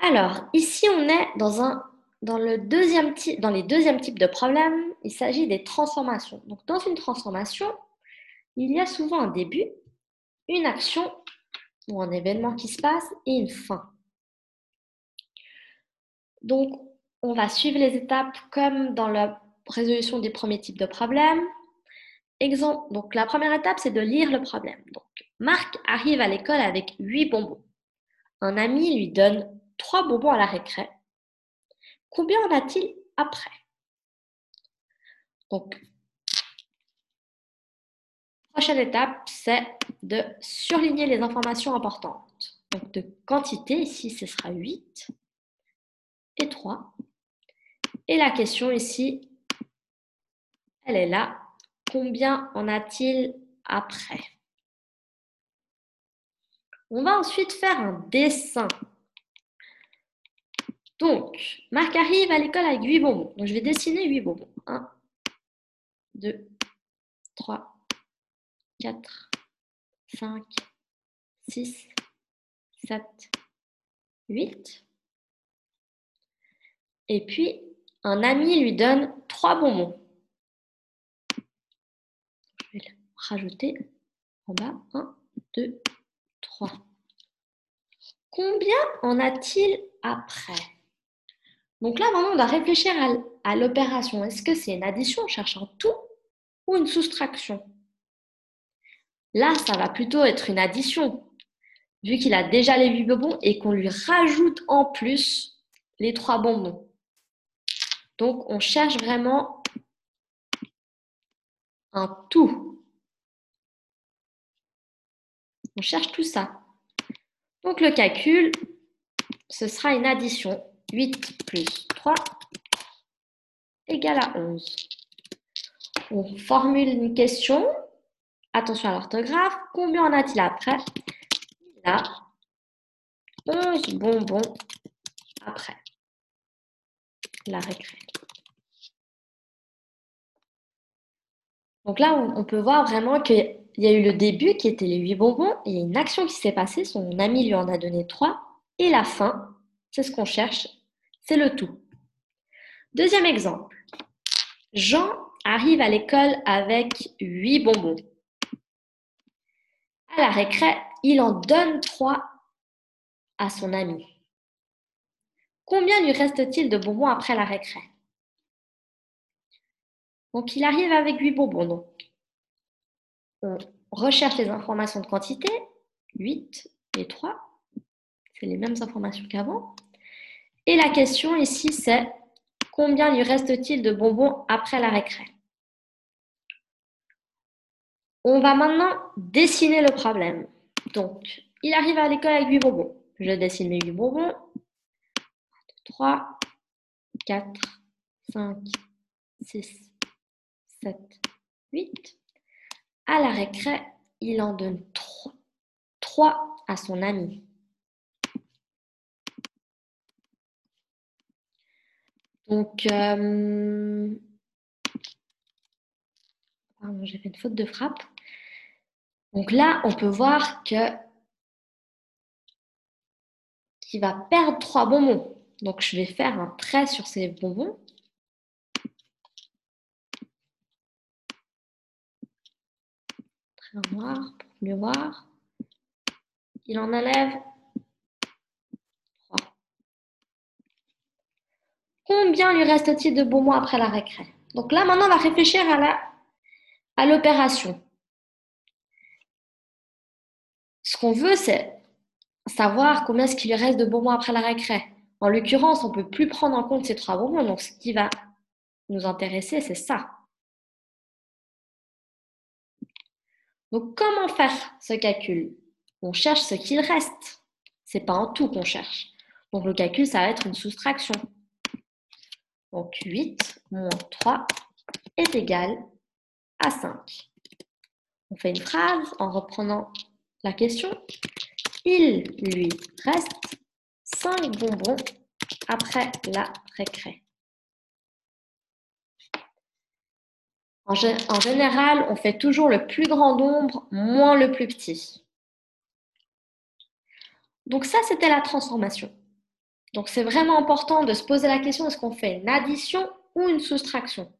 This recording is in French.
Alors, ici, on est dans, le deuxième type, les deuxièmes types de problèmes. Il s'agit des transformations. Donc, dans une transformation, il y a souvent un début, une action ou un événement qui se passe et une fin. Donc, on va suivre les étapes comme dans la résolution des premiers types de problèmes. Exemple, donc la première étape, c'est de lire le problème. Donc, Marc arrive à l'école avec 8 bonbons. Un ami lui donne 3 bonbons à la récré. Combien en a-t-il après? Donc, prochaine étape, c'est de surligner les informations importantes. Donc, de quantité, ici, ce sera 8 et 3. Et la question ici, elle est là. Combien en a-t-il après? On va ensuite faire un dessin. Donc, Marc arrive à l'école avec 8 bonbons. Donc, je vais dessiner 8 bonbons. 1, 2, 3, 4, 5, 6, 7, 8. Et puis, un ami lui donne 3 bonbons. Je vais rajouter en bas 1, 2, 3. Combien en a-t-il après? Donc là, vraiment, on doit réfléchir à, l'opération. Est-ce que c'est une addition en cherchant tout ou une soustraction? Là, ça va plutôt être une addition, vu qu'il a déjà les 8 bonbons et qu'on lui rajoute en plus les 3 bonbons. Donc, on cherche vraiment un tout. On cherche tout ça. Donc, le calcul, ce sera une addition. 8 plus 3 égale à 11. On formule une question. Attention à l'orthographe. Combien en a-t-il après? Il a 11 bonbons après la récré. Donc là, on peut voir vraiment qu'il y a eu le début qui était les 8 bonbons, il y a une action qui s'est passée, son ami lui en a donné 3, et la fin, c'est ce qu'on cherche, c'est le tout. Deuxième exemple. Jean arrive à l'école avec 8 bonbons. À la récré, il en donne 3 à son ami. Combien lui reste-t-il de bonbons après la récré? Donc, il arrive avec 8 bonbons. On recherche les informations de quantité. 8 et 3. C'est les mêmes informations qu'avant. Et la question ici, c'est combien lui reste-t-il de bonbons après la récré? On va maintenant dessiner le problème. Donc, il arrive à l'école avec 8 bonbons. Je dessine mes 8 bonbons. 3, 4, 5, 6, 7, 8. À la récré, il en donne 3, 3 à son ami. Donc, euh, j'ai fait une faute de frappe. Donc là, on peut voir que qu'il va perdre 3 bonbons. Donc, je vais faire un trait sur ces bonbons. Trait noir pour mieux voir. Il en enlève 3. Combien lui reste-t-il de bonbons après la récré Donc là, maintenant, on va réfléchir à l'opération. Ce qu'on veut, c'est savoir combien est-ce qu'il lui reste de bonbons après la récré. En l'occurrence, on ne peut plus prendre en compte ces trois bonbons. Donc, ce qui va nous intéresser, c'est ça. Donc, comment faire ce calcul? On cherche ce qu'il reste. Ce n'est pas en tout qu'on cherche. Donc, le calcul, ça va être une soustraction. Donc, 8 moins 3 est égal à 5. On fait une phrase en reprenant la question. Il lui reste 5 bonbons après la récré. En, général, on fait toujours le plus grand nombre moins le plus petit. Donc ça, c'était la transformation. Donc, c'est vraiment important de se poser la question est-ce qu'on fait une addition ou une soustraction?